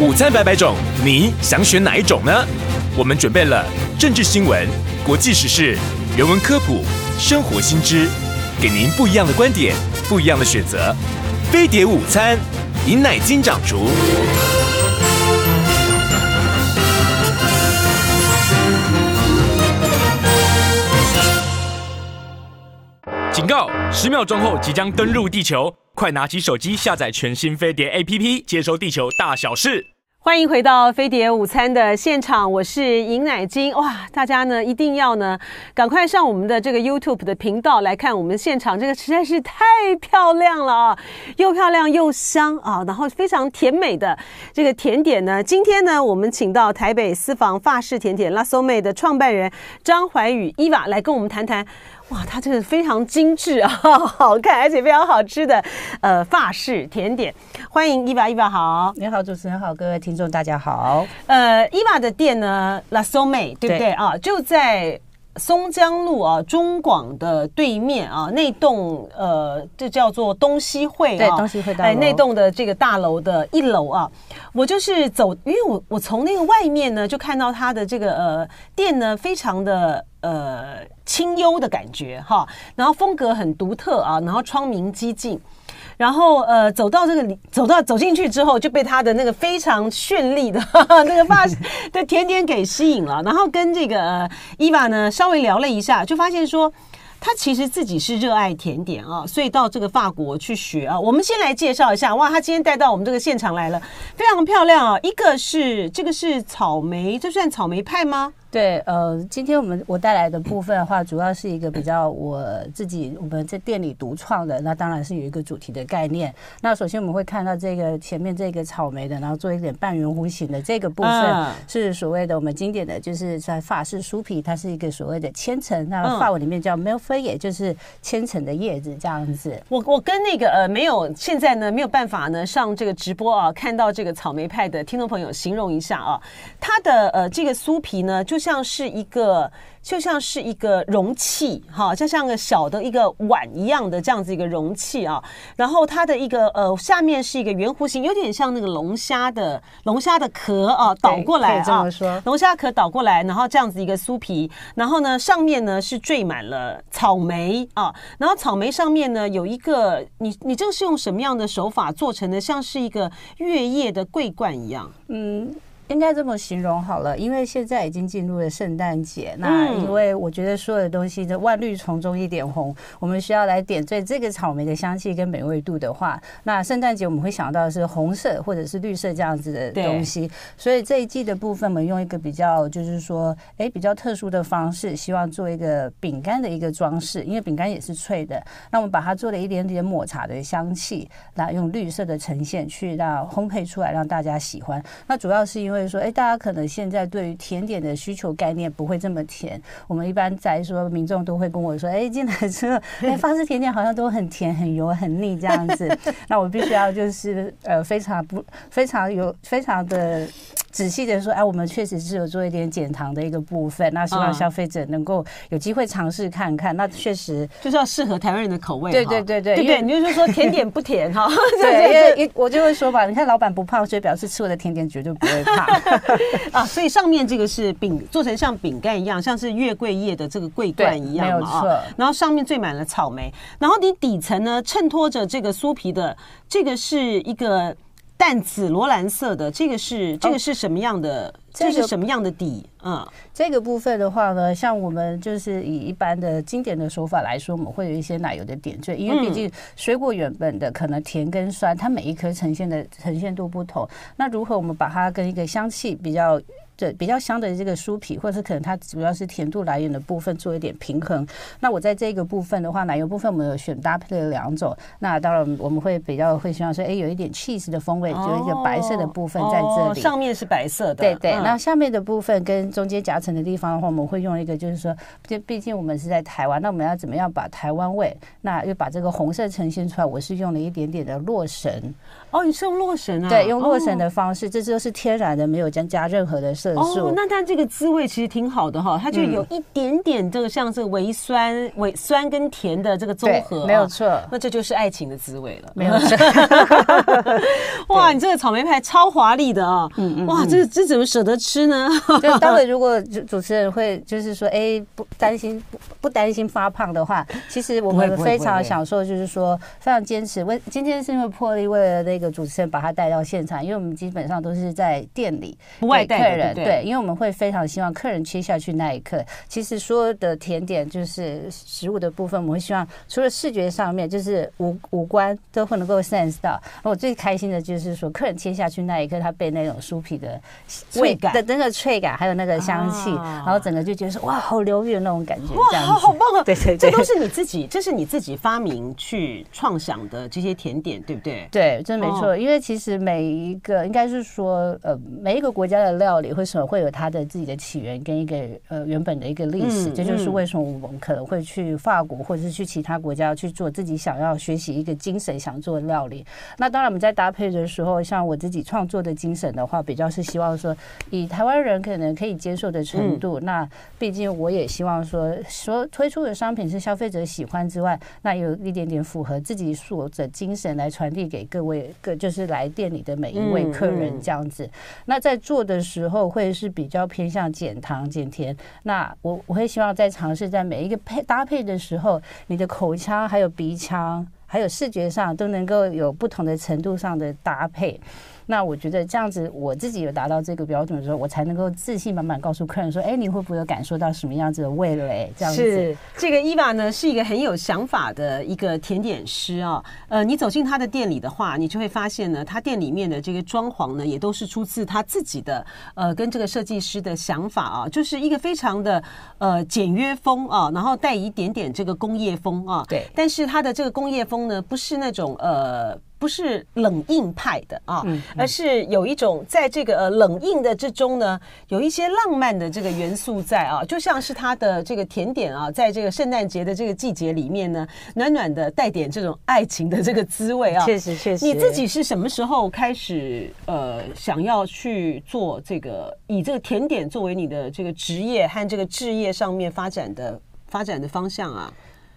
午餐百百种，你想选哪一种呢？我们准备了政治新闻、国际时事、人文科普、生活新知，给您不一样的观点，不一样的选择。飞碟午餐，饮奶金掌厨。警告！十秒钟后即将登陆地球，快拿起手机下载全新飞碟 APP，接收地球大小事。欢迎回到飞碟午餐的现场，我是尹乃菁。哇，大家呢一定要呢赶快上我们的这个 YouTube 的频道来看我们现场，这个实在是太漂亮了啊，又漂亮又香啊，然后非常甜美的这个甜点呢。今天呢，我们请到台北私房法式甜点 La s o m e 的创办人张怀宇伊娃来跟我们谈谈。哇，它这个非常精致啊，好看，而且非常好吃的，呃，法式甜点。欢迎 Eva，Eva 好，你好，主持人好，各位听众大家好。呃，Eva 的店呢，La Sommée，对不对，对啊？就在松江路啊，中广的对面啊，那栋呃，这叫做东西汇啊，对，东西汇大楼，哎，那栋的这个大楼的一楼啊，我就是走，因为我我从那个外面呢，就看到它的这个呃店呢，非常的。呃，清幽的感觉哈，然后风格很独特啊，然后窗明几净，然后呃，走到这个里，走到走进去之后，就被他的那个非常绚丽的哈哈 那个发 的甜点给吸引了，然后跟这个呃伊娃呢稍微聊了一下，就发现说他其实自己是热爱甜点啊，所以到这个法国去学啊。我们先来介绍一下，哇，他今天带到我们这个现场来了，非常漂亮啊，一个是这个是草莓，这算草莓派吗？对，呃，今天我们我带来的部分的话，主要是一个比较我自己我们在店里独创的，那当然是有一个主题的概念。那首先我们会看到这个前面这个草莓的，然后做一点半圆弧形的这个部分，是所谓的我们经典的就是在法式酥皮，它是一个所谓的千层，那法文里面叫也就是千层的叶子这样子。我我跟那个呃没有现在呢没有办法呢上这个直播啊，看到这个草莓派的听众朋友形容一下啊，它的呃这个酥皮呢就。像是一个，就像是一个容器，哈，就像个小的一个碗一样的这样子一个容器啊。然后它的一个呃下面是一个圆弧形，有点像那个龙虾的龙虾的壳啊，倒过来啊，龙虾壳倒过来，然后这样子一个酥皮。然后呢，上面呢是缀满了草莓啊。然后草莓上面呢有一个，你你这个是用什么样的手法做成的？像是一个月夜的桂冠一样，嗯。应该这么形容好了，因为现在已经进入了圣诞节。那因为我觉得所有的东西的万绿丛中一点红，我们需要来点缀这个草莓的香气跟美味度的话，那圣诞节我们会想到的是红色或者是绿色这样子的东西。所以这一季的部分，我们用一个比较就是说，哎，比较特殊的方式，希望做一个饼干的一个装饰，因为饼干也是脆的。那我们把它做了一点点抹茶的香气，那用绿色的呈现去让烘焙出来，让大家喜欢。那主要是因为。所以说，哎，大家可能现在对于甜点的需求概念不会这么甜。我们一般在说，民众都会跟我说，哎，进来之后，哎，法式甜点好像都很甜、很油、很腻这样子。那我必须要就是呃，非常不非常有非常的。仔细的说，哎，我们确实是有做一点减糖的一个部分，那希望消费者能够有机会尝试看看。那确实就是要适合台湾人的口味。对对对对，对对，你就是说甜点不甜哈。对，因为我就会说吧，你看老板不胖，所以表示吃我的甜点绝对不会胖 啊。所以上面这个是饼，做成像饼干一样，像是月桂叶的这个桂冠一样，没。然后上面缀满了草莓，然后你底层呢衬托着这个酥皮的，这个是一个。淡紫罗兰色的，这个是这个是什么样的？哦、这是什么样的底？嗯，这个部分的话呢，像我们就是以一般的经典的手法来说，我们会有一些奶油的点缀，因为毕竟水果原本的可能甜跟酸，它每一颗呈现的呈现度不同。那如何我们把它跟一个香气比较？对，比较香的这个酥皮，或者是可能它主要是甜度来源的部分做一点平衡。那我在这个部分的话，奶油部分我们有选搭配了两种。那当然我们会比较会希望说，哎，有一点 cheese 的风味，就一个白色的部分在这里。哦，上面是白色的。对对。那下面的部分跟中间夹层的地方的话，我们会用一个，就是说，就毕竟我们是在台湾，那我们要怎么样把台湾味，那又把这个红色呈现出来？我是用了一点点的洛神。哦，你是用洛神啊？对，用洛神的方式，这就是天然的，没有加加任何的色。色素。哦，那它这个滋味其实挺好的哈，它就有一点点这个像这个微酸、微酸跟甜的这个综合，没有错。那这就是爱情的滋味了，没有错。哇，你这个草莓派超华丽的啊！嗯嗯，哇，这这怎么舍得吃呢？就待会如果主主持人会就是说，哎，不担心不不担心发胖的话，其实我们非常享受，就是说非常坚持。为今天是因为破例为了那个主持人把他带到现场，因为我们基本上都是在店里不外带客人，对，因为我们会非常希望客人切下去那一刻，其实所有的甜点就是食物的部分，我们会希望除了视觉上面，就是五五官都会能够 sense 到。我最开心的就是说，客人切下去那一刻，他被那种酥皮的味感的那个脆感，还有那个香气，然后整个就觉得说哇，好疗愈的那种感觉，哇，好好棒啊！对对对，这都是你自己，这是你自己发明去创想的这些甜点，对不对？对，真没错。因为其实每一个应该是说，呃，每一个国家的料理为什么会有它的自己的起源跟一个呃原本的一个历史，这就是为什么我们可能会去法国或者是去其他国家去做自己想要学习一个精神想做的料理。那当然我们在搭配的时候，像我自己创作的精神的话，比较是希望说以台湾人可能可以接受的程度。那毕竟我也希望说，说推出的商品是消费者喜欢之外，那有一点点符合自己所的精神来传递给各位各就是来店里的每一位客人这样子。那在做的时候会是比较偏向减糖减甜。那我我会希望在尝试在每一个配搭配的时候，你的口腔还有鼻腔还有视觉上都能够有不同的程度上的搭配。那我觉得这样子，我自己有达到这个标准的时候，我才能够自信满满告诉客人说：“哎，你会不会有感受到什么样子的味蕾？”这样子。是这个伊娃呢，是一个很有想法的一个甜点师啊。呃，你走进他的店里的话，你就会发现呢，他店里面的这个装潢呢，也都是出自他自己的呃，跟这个设计师的想法啊，就是一个非常的呃简约风啊，然后带一点点这个工业风啊。对。但是他的这个工业风呢，不是那种呃。不是冷硬派的啊，而是有一种在这个呃冷硬的之中呢，有一些浪漫的这个元素在啊，就像是它的这个甜点啊，在这个圣诞节的这个季节里面呢，暖暖的带点这种爱情的这个滋味啊。确实确实。你自己是什么时候开始呃想要去做这个以这个甜点作为你的这个职业和这个置业上面发展的发展的方向啊？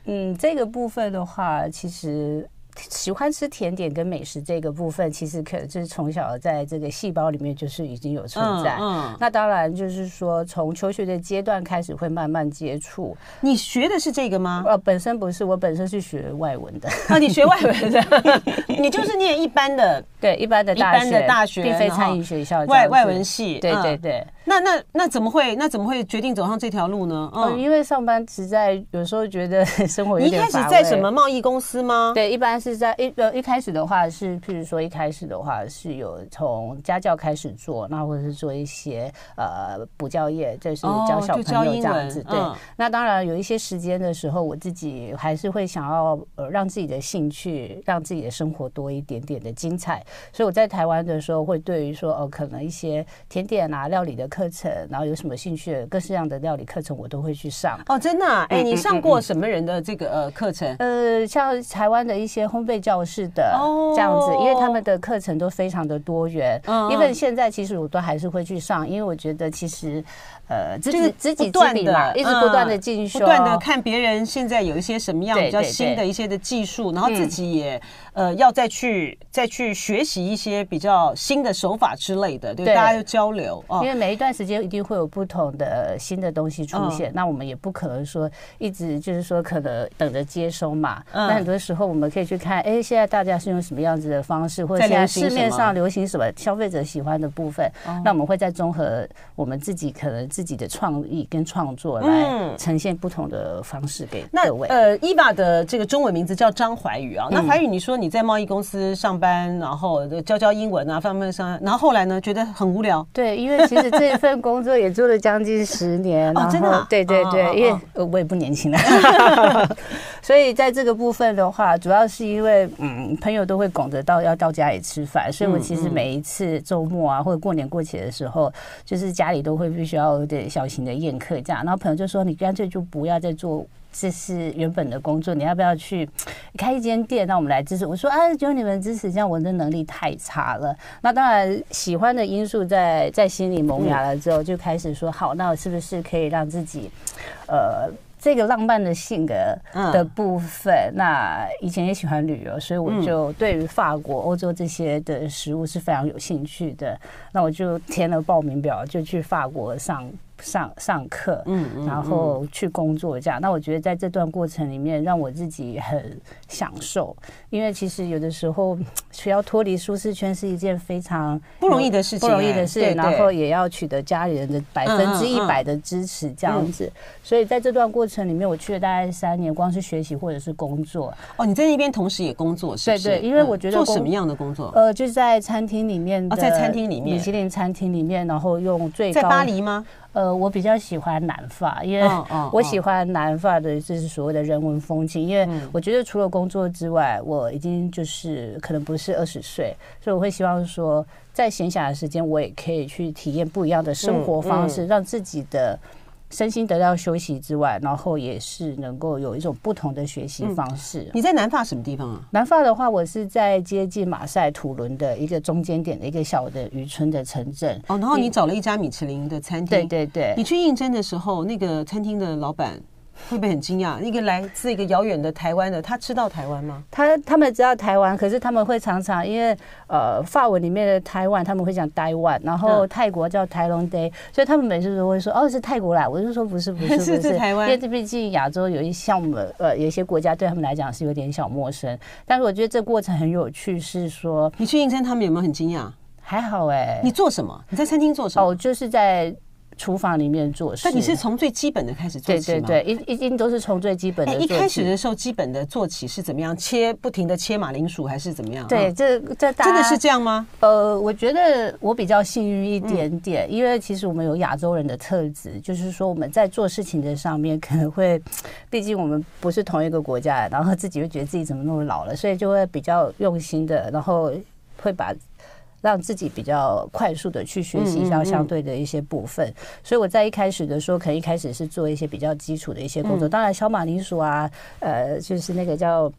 嗯，这个部分的话，其实。喜欢吃甜点跟美食这个部分，其实可就是从小在这个细胞里面就是已经有存在。嗯，嗯，那当然就是说，从求学的阶段开始会慢慢接触。你学的是这个吗？呃，本身不是，我本身是学外文的。啊，你学外文的？你就是念一般的，对，一般的大学，一般的大学，并非餐饮学校，外外文系。对对对。那那那怎么会那怎么会决定走上这条路呢？嗯，因为上班实在有时候觉得 生活有点一开始在什么贸易公司吗？对，一般是在一呃一开始的话是，譬如说一开始的话是有从家教开始做，那或者是做一些呃补教业，就是教小朋友这样子。对，那当然有一些时间的时候，我自己还是会想要呃让自己的兴趣，让自己的生活多一点点的精彩。所以我在台湾的时候，会对于说哦，可能一些甜点啊、料理的。课程，然后有什么兴趣的各式各样的料理课程，我都会去上。哦，真的？啊？哎，你上过什么人的这个呃课程？呃，像台湾的一些烘焙教室的这样子，因为他们的课程都非常的多元。嗯，因为现在其实我都还是会去上，因为我觉得其实。呃，自己自己不断的，一直不断的进修，不断的看别人现在有一些什么样比较新的一些的技术，然后自己也呃要再去再去学习一些比较新的手法之类的，对，大家要交流啊。因为每一段时间一定会有不同的新的东西出现，那我们也不可能说一直就是说可能等着接收嘛。那很多时候我们可以去看，哎，现在大家是用什么样子的方式，或者现在市面上流行什么消费者喜欢的部分，那我们会再综合我们自己可能。自己的创意跟创作来呈现不同的方式给各位。呃，伊娃的这个中文名字叫张怀宇啊。那怀宇，你说你在贸易公司上班，然后教教英文啊，方面上，然后后来呢，觉得很无聊。对，因为其实这份工作也做了将近十年。哦，真的？对对对，因为我也不年轻了，所以在这个部分的话，主要是因为嗯，朋友都会拱着到要到家里吃饭，所以我其实每一次周末啊，或者过年过节的时候，就是家里都会必须要。的小型的宴客这样，然后朋友就说：“你干脆就不要再做这是原本的工作，你要不要去开一间店？让我们来支持。我说啊，只有你们支持，这样我的能力太差了。那当然，喜欢的因素在在心里萌芽了之后，就开始说好，那我是不是可以让自己，呃。这个浪漫的性格的部分，嗯、那以前也喜欢旅游，所以我就对于法国、欧洲这些的食物是非常有兴趣的。那我就填了报名表，就去法国上。上上课，嗯，然后去工作这样。那我觉得在这段过程里面，让我自己很享受，因为其实有的时候需要脱离舒适圈是一件非常不容易的事情，不容易的事情。然后也要取得家里人的百分之一百的支持，这样子。所以在这段过程里面，我去了大概三年，光是学习或者是工作。哦，你在那边同时也工作，是不是？对对，因为我觉得做什么样的工作？呃，就是在餐厅里面，在餐厅里面，米其林餐厅里面，然后用最高在巴黎吗？呃，我比较喜欢南发，因为我喜欢南发的就是所谓的人文风情。因为我觉得除了工作之外，我已经就是可能不是二十岁，所以我会希望说，在闲暇的时间，我也可以去体验不一样的生活方式，让自己的。身心得到休息之外，然后也是能够有一种不同的学习方式。嗯。你在南法什么地方啊？南法的话，我是在接近马赛、土伦的一个中间点的一个小的渔村的城镇。哦，然后你找了一家米其林的餐厅。对对对。你去应征的时候，那个餐厅的老板。会不会很惊讶？一个来自一个遥远的台湾的，他知道台湾吗？他他们知道台湾，可是他们会常常因为呃法文里面的台湾，他们会讲台湾，然后泰国叫台龙 day，所以他们每次都会说哦是泰国来，我就说不是不是不 是，是台湾，因为这毕竟亚洲有一项目呃有一些国家对他们来讲是有点小陌生，但是我觉得这过程很有趣，是说你去应征他们有没有很惊讶？还好哎、欸，你做什么？你在餐厅做什么？哦，就是在。厨房里面做事，但你是从最基本的开始做起吗？对对对，一一定都是从最基本的。一开始的时候，基本的做起是怎么样？切，不停的切马铃薯还是怎么样？对，这这真的是这样吗？呃，我觉得我比较幸运一点点，因为其实我们有亚洲人的特质，就是说我们在做事情的上面可能会，毕竟我们不是同一个国家，然后自己会觉得自己怎么那么老了，所以就会比较用心的，然后会把。让自己比较快速的去学习一下相对的一些部分，所以我在一开始的时候，可能一开始是做一些比较基础的一些工作，当然小马铃薯啊，呃，就是那个叫。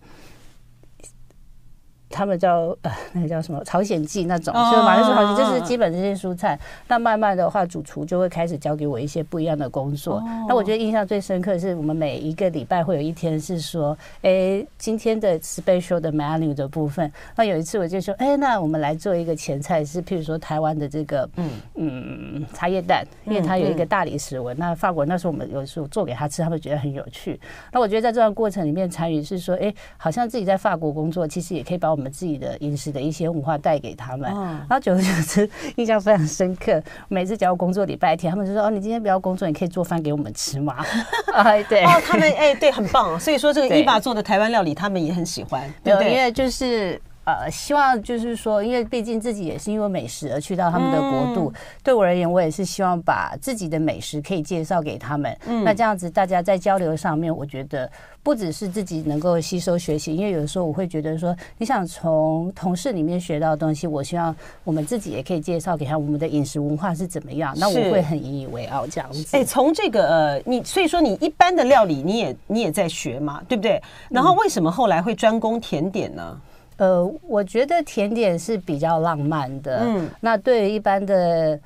他们叫呃，那个叫什么朝鲜蓟那种，所以马铃薯就是基本这些蔬菜。那慢慢的话，主厨就会开始教给我一些不一样的工作。那我觉得印象最深刻的是，我们每一个礼拜会有一天是说，哎，今天的 special 的 menu 的部分。那有一次我就说，哎，那我们来做一个前菜，是譬如说台湾的这个嗯嗯茶叶蛋，因为它有一个大理石纹。那法国那时候我们有时候做给他吃，他们觉得很有趣。那我觉得在这段过程里面参与是说，哎，好像自己在法国工作，其实也可以把我们。我们自己的饮食的一些文化带给他们，然后久而久之印象非常深刻。每次只要工作礼拜天，他们就说：“哦，你今天不要工作，你可以做饭给我们吃吗？” 哎，对，哦，他们哎，对，很棒。所以说，这个伊爸做的台湾料理，他们也很喜欢，对？因为就是。呃，希望就是说，因为毕竟自己也是因为美食而去到他们的国度。对我而言，我也是希望把自己的美食可以介绍给他们。嗯那这样子，大家在交流上面，我觉得不只是自己能够吸收学习，因为有的时候我会觉得说，你想从同事里面学到的东西，我希望我们自己也可以介绍给他。我们的饮食文化是怎么样？那我会很引以为傲这样子。哎，从这个呃，你所以说你一般的料理你也你也在学嘛，对不对？然后为什么后来会专攻甜点呢？呃，我觉得甜点是比较浪漫的。嗯，那对于一般的，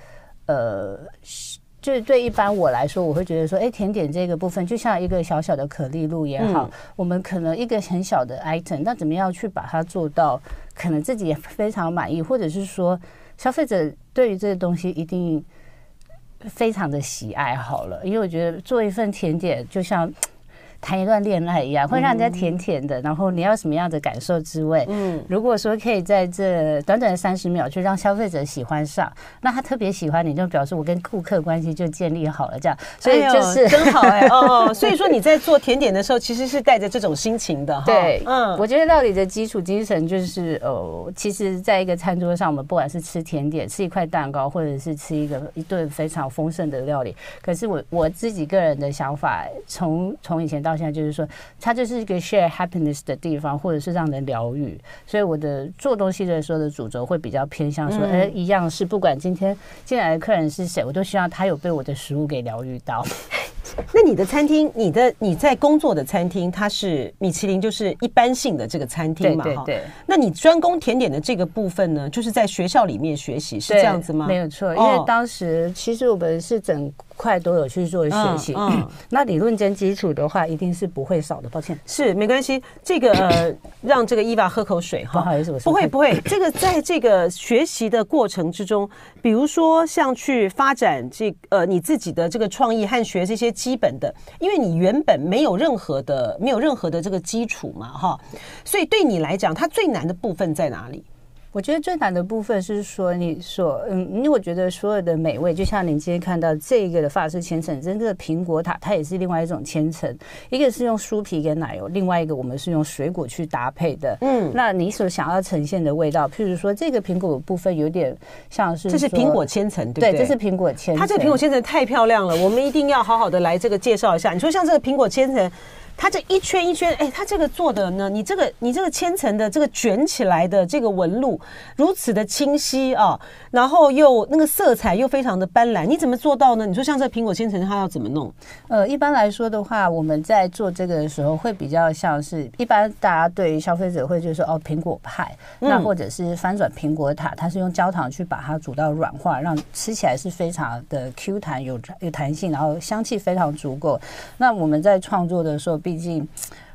呃，就是对一般我来说，我会觉得说，哎，甜点这个部分就像一个小小的可丽露也好，我们可能一个很小的 item，那怎么样去把它做到，可能自己也非常满意，或者是说，消费者对于这个东西一定非常的喜爱。好了，因为我觉得做一份甜点就像。谈一段恋爱一样，会让人家甜甜的。然后你要什么样的感受滋味？嗯，如果说可以在这短短的三十秒，就让消费者喜欢上，那他特别喜欢你，就表示我跟顾客关系就建立好了。这样，所以就是真好哎哦。所以说你在做甜点的时候，其实是带着这种心情的哈。对，嗯，我觉得料理的基础精神就是哦，其实在一个餐桌上，我们不管是吃甜点、吃一块蛋糕，或者是吃一个一顿非常丰盛的料理，可是我我自己个人的想法，从从以前到到现在就是说，它就是一个 share happiness 的地方，或者是让人疗愈。所以我的做东西的时候的主轴会比较偏向说，哎，一样是不管今天进来的客人是谁，我都希望他有被我的食物给疗愈到。那你的餐厅，你的你在工作的餐厅，它是米其林，就是一般性的这个餐厅嘛？对对对。那你专攻甜点的这个部分呢，就是在学校里面学习，是这样子吗？没有错，因为当时其实我们是整块都有去做学习。嗯，嗯 那理论跟基础的话，一定是不会少的。抱歉，是没关系。这个呃，让这个伊娃喝口水哈。不好意思，我不会不会。这个在这个学习的过程之中，比如说像去发展这呃你自己的这个创意和学这些基本的，因为你原本没有任何的没有任何的这个基础嘛哈，所以对你来讲，它最难的部分在哪里？我觉得最难的部分是说，你所，嗯，因为我觉得所有的美味，就像您今天看到这个的法式千层，真的苹果塔，它也是另外一种千层，一个是用酥皮跟奶油，另外一个我们是用水果去搭配的。嗯，那你所想要呈现的味道，譬如说这个苹果的部分有点像是，这是苹果千层，对不对？对，这是苹果千层。它这个苹果千层太漂亮了，我们一定要好好的来这个介绍一下。你说像这个苹果千层。它这一圈一圈，哎，它这个做的呢？你这个你这个千层的这个卷起来的这个纹路如此的清晰啊，然后又那个色彩又非常的斑斓，你怎么做到呢？你说像这苹果千层，它要怎么弄？呃，一般来说的话，我们在做这个的时候，会比较像是一般大家对于消费者会就是说哦，苹果派，那或者是翻转苹果塔，它是用焦糖去把它煮到软化，让吃起来是非常的 Q 弹有有弹性，然后香气非常足够。那我们在创作的时候。毕竟。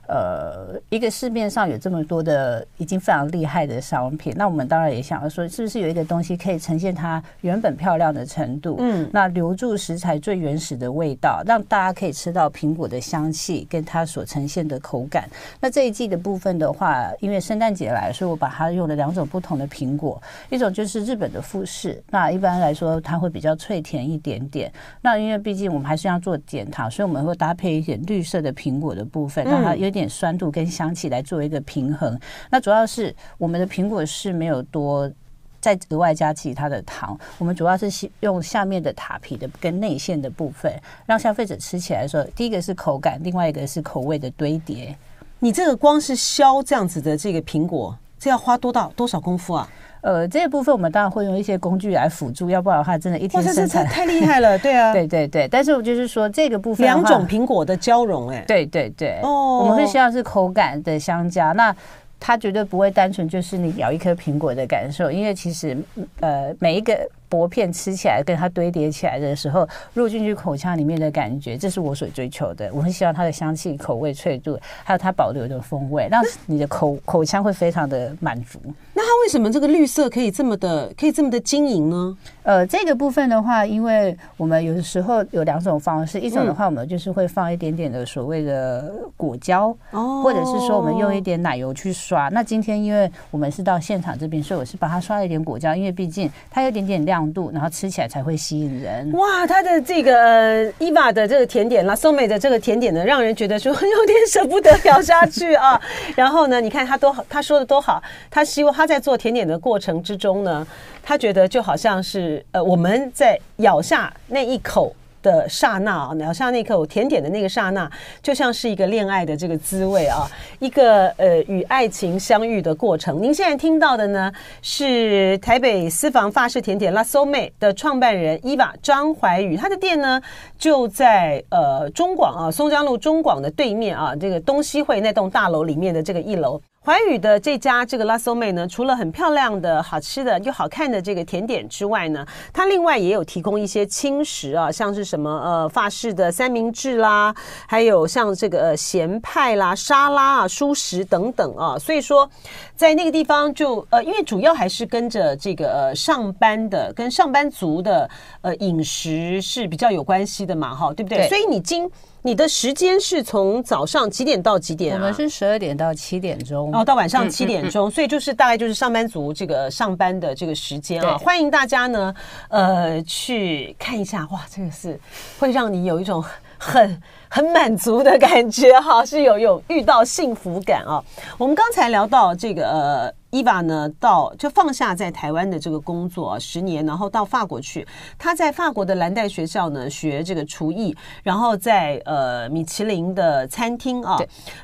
呃，一个市面上有这么多的已经非常厉害的商品，那我们当然也想要说，是不是有一个东西可以呈现它原本漂亮的程度？嗯，那留住食材最原始的味道，让大家可以吃到苹果的香气跟它所呈现的口感。那这一季的部分的话，因为圣诞节来，所以我把它用了两种不同的苹果，一种就是日本的富士，那一般来说它会比较脆甜一点点。那因为毕竟我们还是要做减糖，所以我们会搭配一点绿色的苹果的部分，让它有点酸度跟香气来做一个平衡。那主要是我们的苹果是没有多再额外加其他的糖，我们主要是用下面的塔皮的跟内馅的部分，让消费者吃起来的时候，第一个是口感，另外一个是口味的堆叠。你这个光是削这样子的这个苹果，这要花多大多少功夫啊？呃，这一部分我们当然会用一些工具来辅助，要不然的话，真的一天生产太厉害了，对啊，对对对。但是我就是说，这个部分两种苹果的交融，哎，对对对，哦，我们会希望是口感的相加，那它绝对不会单纯就是你咬一颗苹果的感受，因为其实呃每一个。薄片吃起来跟它堆叠起来的时候，入进去口腔里面的感觉，这是我所追求的。我很希望它的香气、口味、脆度，还有它保留的风味，让你的口口腔会非常的满足。那它为什么这个绿色可以这么的，可以这么的晶莹呢？呃，这个部分的话，因为我们有的时候有两种方式，一种的话，我们就是会放一点点的所谓的果胶，哦，或者是说我们用一点奶油去刷。那今天因为我们是到现场这边，所以我是把它刷了一点果胶，因为毕竟它有点点亮。度，然后吃起来才会吸引人。哇，它的这个呃伊娃的这个甜点啦，松美的这个甜点呢，让人觉得说 有点舍不得咬下去啊。然后呢，你看他多好他说的多好，他希望他在做甜点的过程之中呢，他觉得就好像是呃我们在咬下那一口。的刹那啊，咬下那口甜点的那个刹那，就像是一个恋爱的这个滋味啊，一个呃与爱情相遇的过程。您现在听到的呢，是台北私房法式甜点 lasso 妹的创办人伊娃张怀宇，他的店呢就在呃中广啊松江路中广的对面啊，这个东西汇那栋大楼里面的这个一楼。怀宇的这家这个 La Somme 呢，除了很漂亮的好吃的又好看的这个甜点之外呢，它另外也有提供一些轻食啊，像是什么呃法式的三明治啦，还有像这个呃咸派啦、沙拉啊、蔬食等等啊。所以说，在那个地方就呃，因为主要还是跟着这个呃上班的、跟上班族的呃饮食是比较有关系的嘛，哈，对不对？对。所以你今你的时间是从早上几点到几点啊？我们是十二点到七点钟，然后到晚上七点钟，所以就是大概就是上班族这个上班的这个时间啊。欢迎大家呢，呃，去看一下，哇，这个是会让你有一种很。很满足的感觉哈，是有有遇到幸福感啊。我们刚才聊到这个呃。伊娃呢，到就放下在台湾的这个工作十年，然后到法国去。他在法国的蓝带学校呢学这个厨艺，然后在呃米其林的餐厅啊，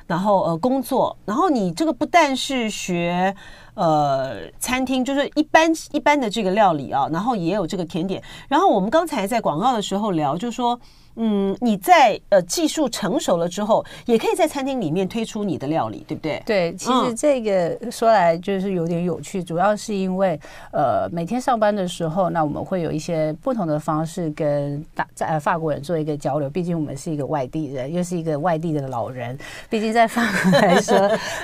然后呃工作。然后你这个不但是学呃餐厅，就是一般一般的这个料理啊，然后也有这个甜点。然后我们刚才在广告的时候聊，就说。嗯，你在呃技术成熟了之后，也可以在餐厅里面推出你的料理，对不对？对，其实这个说来就是有点有趣，主要是因为呃每天上班的时候，那我们会有一些不同的方式跟大在法国人做一个交流。毕竟我们是一个外地人，又是一个外地的老人，毕竟在法国来说，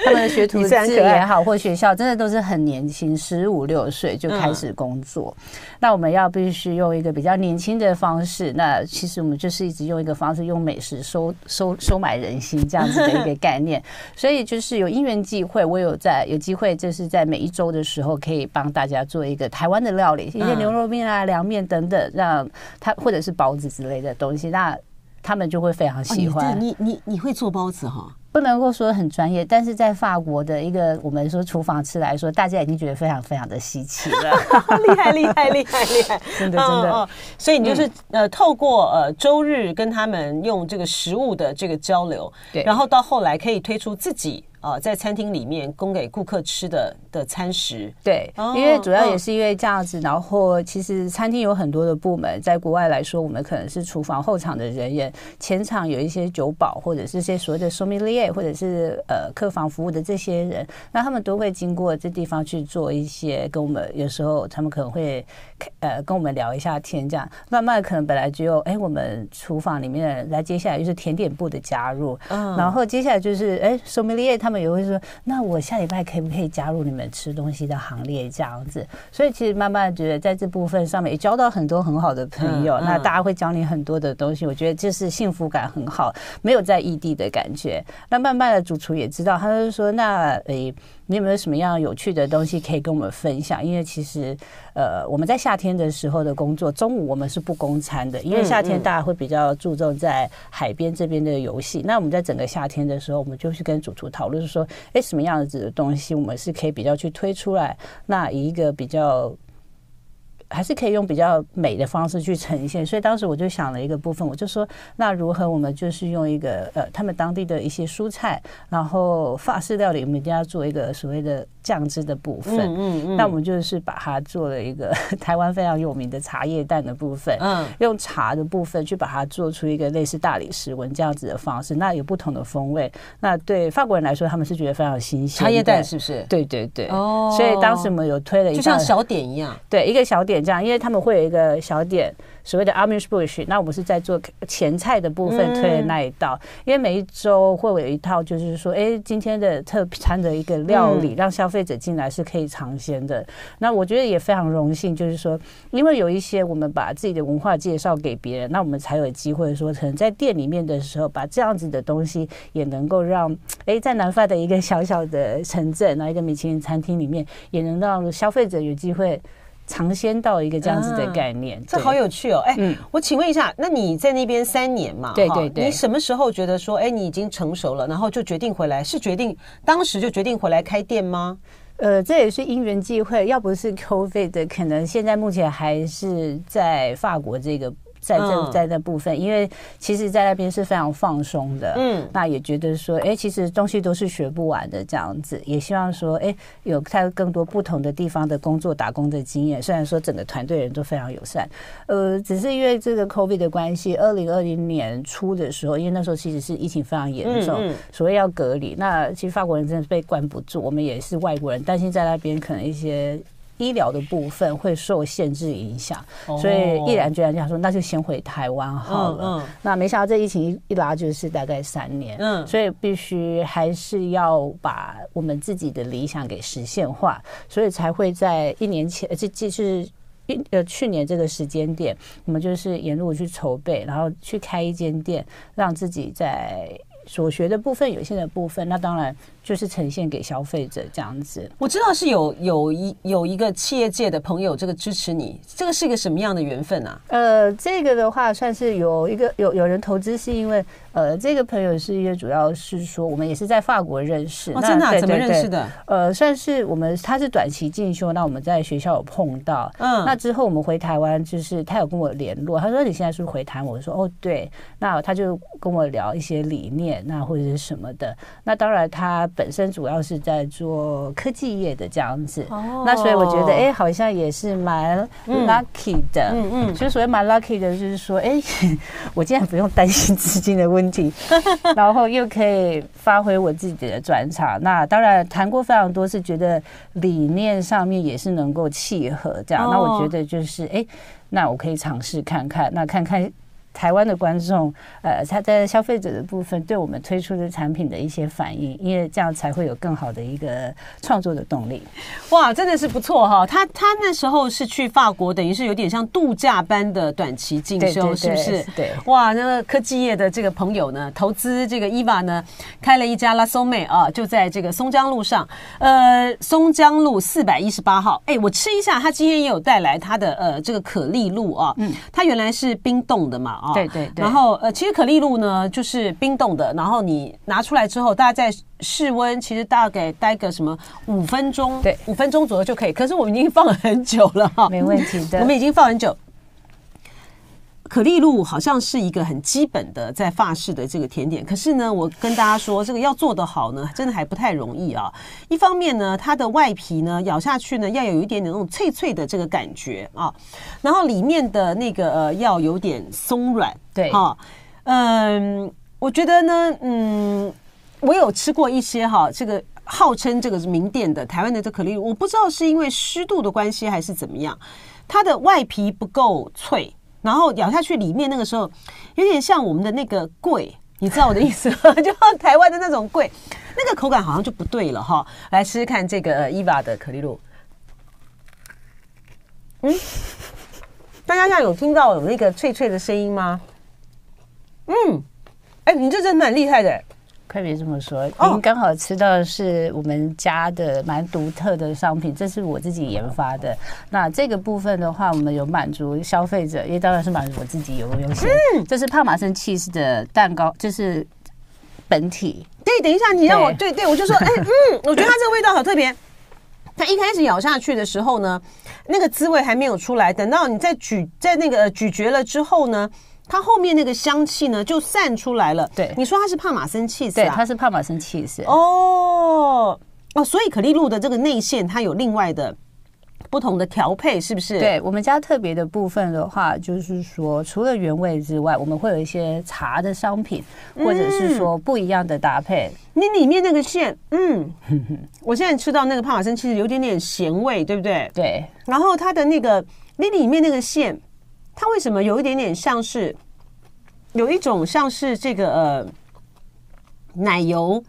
他们的学徒 制也好，或学校真的都是很年轻，十五六岁就开始工作。那我们要必须用一个比较年轻的方式，那其实我们就是。一直用一个方式，用美食收收收买人心这样子的一个概念，所以就是有因缘际会，我有在有机会，就是在每一周的时候，可以帮大家做一个台湾的料理，一些牛肉面啊、凉面等等，让他或者是包子之类的东西，那他们就会非常喜欢。哦、你你你会做包子哈？不能够说很专业，但是在法国的一个我们说厨房吃来说，大家已经觉得非常非常的稀奇了，厉害厉害厉害厉害，真的真的。哦、所以你就是、嗯、呃透过呃周日跟他们用这个食物的这个交流，对，然后到后来可以推出自己。啊，在餐厅里面供给顾客吃的的餐食，对，因为主要也是因为这样子，然后其实餐厅有很多的部门，在国外来说，我们可能是厨房后场的人员，前场有一些酒保或者是些所谓的 sommelier 或者是呃客房服务的这些人，那他们都会经过这地方去做一些跟我们有时候他们可能会呃跟我们聊一下天，这样慢慢可能本来只有哎我们厨房里面的，来接下来就是甜点部的加入，嗯，然后接下来就是哎 sommelier 他们。也会说，那我下礼拜可不可以加入你们吃东西的行列？这样子，所以其实慢慢觉得在这部分上面也交到很多很好的朋友。那大家会教你很多的东西，我觉得这是幸福感很好，没有在异地的感觉。那慢慢的主厨也知道，他就说，那诶。你有没有什么样有趣的东西可以跟我们分享？因为其实，呃，我们在夏天的时候的工作，中午我们是不供餐的，因为夏天大家会比较注重在海边这边的游戏。那我们在整个夏天的时候，我们就去跟主厨讨论说，哎，什么样子的东西我们是可以比较去推出来？那以一个比较。还是可以用比较美的方式去呈现，所以当时我就想了一个部分，我就说，那如何我们就是用一个呃，他们当地的一些蔬菜，然后法式料理，我们一定要做一个所谓的酱汁的部分。嗯那我们就是把它做了一个 台湾非常有名的茶叶蛋的部分，嗯，用茶的部分去把它做出一个类似大理石纹这样子的方式，那有不同的风味。那对法国人来说，他们是觉得非常新鲜。茶叶蛋是不是？对对对。哦。所以当时我们有推了一个，就像小点一样。对，一个小点。点这样，因为他们会有一个小点，所谓的 Amuse-Bouche，那我们是在做前菜的部分推的那一道，因为每一周会有一套，就是说，哎，今天的特餐的一个料理，让消费者进来是可以尝鲜的。那我觉得也非常荣幸，就是说，因为有一些我们把自己的文化介绍给别人，那我们才有机会说，可能在店里面的时候，把这样子的东西也能够让，哎，在南法的一个小小的城镇，那一个米其林餐厅里面，也能让消费者有机会。尝鲜到一个这样子的概念，这好有趣哦！哎，我请问一下，那你在那边三年嘛？对对对，你什么时候觉得说，哎，你已经成熟了，然后就决定回来？是决定当时就决定回来开店吗？呃，这也是因缘际会，要不是 COVID 的，可能现在目前还是在法国这个。在这在那部分，因为其实，在那边是非常放松的，嗯，那也觉得说，哎，其实东西都是学不完的这样子，也希望说，哎，有看更多不同的地方的工作打工的经验。虽然说整个团队人都非常友善，呃，只是因为这个 COVID 的关系，二零二零年初的时候，因为那时候其实是疫情非常严重，所以要隔离，那其实法国人真的是被关不住，我们也是外国人，担心在那边可能一些。医疗的部分会受限制影响，所以毅然决然讲说，那就先回台湾好了。那没想到这疫情一一拉就是大概三年，嗯，所以必须还是要把我们自己的理想给实现化，所以才会在一年前，这这是一呃去年这个时间点，我们就是沿路去筹备，然后去开一间店，让自己在所学的部分有限的部分，那当然。就是呈现给消费者这样子。我知道是有有一有一个企业界的朋友这个支持你，这个是一个什么样的缘分啊？呃，这个的话算是有一个有有人投资，是因为呃，这个朋友是因为主要是说我们也是在法国认识，哦，真的、啊、怎么认识的？呃，算是我们他是短期进修，那我们在学校有碰到，嗯，那之后我们回台湾，就是他有跟我联络，他说你现在是不是回台湾？我说哦对，那他就跟我聊一些理念，那或者是什么的，那当然他。本身主要是在做科技业的这样子，哦、那所以我觉得，哎、欸，好像也是蛮 lucky 的。嗯嗯，所以所谓蛮 lucky 的，就是说，哎、欸，我竟然不用担心资金的问题，然后又可以发挥我自己的专长。那当然谈过非常多，是觉得理念上面也是能够契合这样。哦、那我觉得就是，哎、欸，那我可以尝试看看，那看看。台湾的观众，呃，他在消费者的部分对我们推出的产品的一些反应，因为这样才会有更好的一个创作的动力。哇，真的是不错哈！他他那时候是去法国，等于是有点像度假般的短期进修，是不是？对。哇，那个科技业的这个朋友呢，投资这个伊娃呢，开了一家 La Somme 啊，就在这个松江路上，呃，松江路四百一十八号。哎，我吃一下，他今天也有带来他的呃这个可丽露啊，嗯，他原来是冰冻的嘛。对对对，然后呃，其实可丽露呢就是冰冻的，然后你拿出来之后，大家在室温，其实大概待个什么五分钟，对，五分钟左右就可以。可是我们已经放了很久了哈，没问题的，我们已经放很久。可丽露好像是一个很基本的在法式的这个甜点，可是呢，我跟大家说，这个要做得好呢，真的还不太容易啊。一方面呢，它的外皮呢咬下去呢要有一点点那种脆脆的这个感觉啊，然后里面的那个呃要有点松软，对，哈，嗯，我觉得呢，嗯，我有吃过一些哈，这个号称这个是名店的台湾的这可丽露，我不知道是因为湿度的关系还是怎么样，它的外皮不够脆。然后咬下去，里面那个时候有点像我们的那个桂，你知道我的意思吗？就台湾的那种桂，那个口感好像就不对了哈。来试试看这个 Eva 的可丽露，嗯，大家现在有听到有那个脆脆的声音吗？嗯，哎，你这真的蛮厉害的。可别这么说，您刚好吃到的是我们家的蛮独特的商品，这是我自己研发的。那这个部分的话，我们有满足消费者，也当然是满足我自己有优先。嗯，这是帕玛森 cheese 的蛋糕，就是本体。对，等一下，你让我对对，我就说，哎，嗯，我觉得它这个味道好特别。它一开始咬下去的时候呢，那个滋味还没有出来，等到你再咀在那个咀嚼了之后呢。它后面那个香气呢，就散出来了。对，你说它是帕玛森气色啊？对，它是帕玛森气色。哦哦，所以可丽露的这个内馅它有另外的不同的调配，是不是？对，我们家特别的部分的话，就是说除了原味之外，我们会有一些茶的商品，或者是说不一样的搭配。嗯、你里面那个馅，嗯，我现在吃到那个帕玛森其实有点点咸味，对不对？对。然后它的那个你里面那个馅。它为什么有一点点像是，有一种像是这个呃奶油，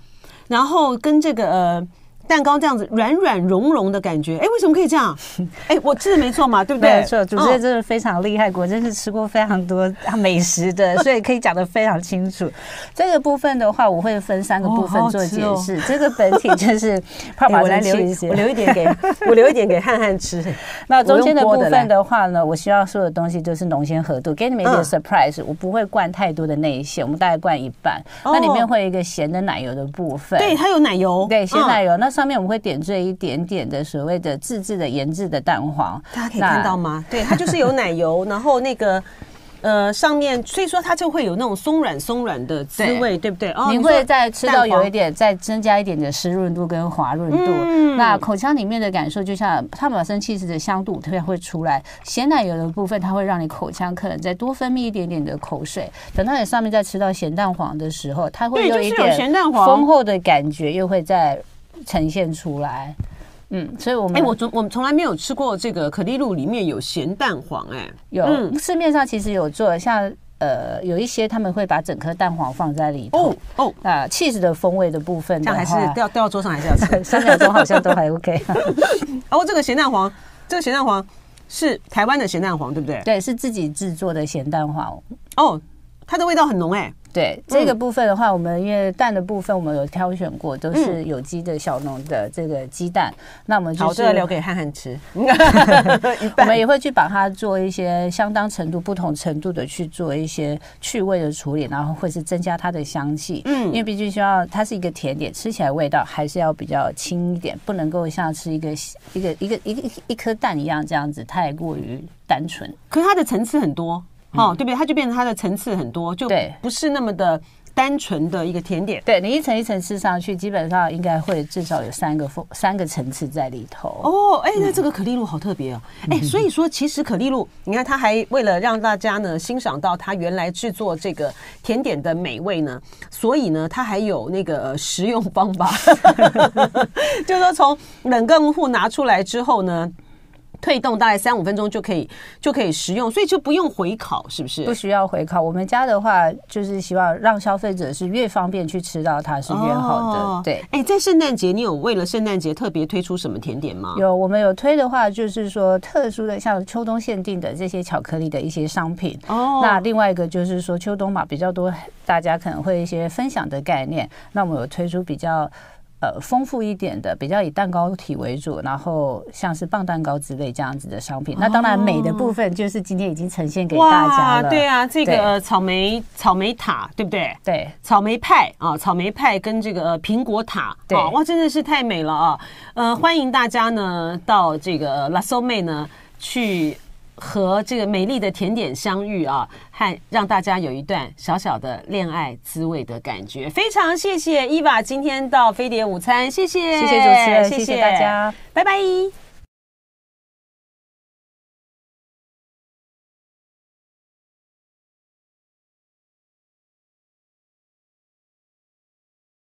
然后跟这个呃。蛋糕这样子软软融融的感觉，哎，为什么可以这样？哎，我吃的没错嘛，对不对？没错，主持人真的非常厉害，果真是吃过非常多美食的，所以可以讲得非常清楚。这个部分的话，我会分三个部分做解释。这个本体就是帕玛森起司，我留一点给我留一点给汉汉吃。那中间的部分的话呢，我希望说的东西就是浓鲜合度，给你们一点 surprise。我不会灌太多的内馅，我们大概灌一半。那里面会有一个咸的奶油的部分，对，它有奶油，对，咸奶油。那上面我们会点缀一点点的所谓的自制的研制的蛋黄，大家可以看到吗？对，它就是有奶油，然后那个呃上面，所以说它就会有那种松软松软的滋味，对，对不对？哦，你会再吃到有一点，再增加一点的湿润度跟滑润度。嗯，那口腔里面的感受，就像帕玛森气质的香度特别会出来，咸奶油的部分，它会让你口腔可能再多分泌一点点的口水。等到你上面再吃到咸蛋黄的时候，它会有一点咸蛋黄丰厚的感觉，又会在。呈现出来，嗯，所以我们哎，我从我们从来没有吃过这个可丽露里面有咸蛋黄，哎，有，嗯，市面上其实有做，像呃有一些他们会把整颗蛋黄放在里头，哦哦，啊，cheese 的风味的部分，这样还是掉掉到桌上还是要吃，三秒钟好像都还 OK。哦，这个咸蛋黄，这个咸蛋黄是台湾的咸蛋黄，对不对？对，是自己制作的咸蛋黄。哦，它的味道很浓，哎。对这个部分的话，我们因为蛋的部分我们有挑选过，都是有机的小农的这个鸡蛋。那我们就是要留给汉汉吃，我们也会去把它做一些相当程度、不同程度的去做一些去味的处理，然后或是增加它的香气。嗯，因为毕竟需要它是一个甜点，吃起来味道还是要比较轻一点，不能够像吃一个一个一个一个一颗蛋一样这样子太过于单纯。可是它的层次很多。哦，对不对？它就变成它的层次很多，就不是那么的单纯的一个甜点。对，你一层一层吃上去，基本上应该会至少有三个风三个层次在里头。哦，哎，那这个可丽露好特别哦。哎，所以说其实可丽露，你看它还为了让大家呢欣赏到它原来制作这个甜点的美味呢，所以呢它还有那个食用方法，就是说从冷冻库拿出来之后呢。退动大概三五分钟就可以就可以食用，所以就不用回烤，是不是？不需要回烤。我们家的话，就是希望让消费者是越方便去吃到它是越好的。哦、对，哎，在圣诞节，你有为了圣诞节特别推出什么甜点吗？有，我们有推的话，就是说特殊的，像秋冬限定的这些巧克力的一些商品。哦，那另外一个就是说秋冬嘛比较多，大家可能会一些分享的概念。那我们有推出比较。呃，丰富一点的，比较以蛋糕体为主，然后像是棒蛋糕之类这样子的商品。哦、那当然，美的部分就是今天已经呈现给大家了。对啊，这个草莓草莓塔，对不对？对，草莓派啊，草莓派跟这个苹果塔，对，哇，真的是太美了啊！呃，欢迎大家呢到这个 La Sommée 呢去。和这个美丽的甜点相遇啊，和让大家有一段小小的恋爱滋味的感觉。非常谢谢伊娃今天到飞碟午餐，谢谢，谢谢主持人，谢谢，谢谢大家，拜拜。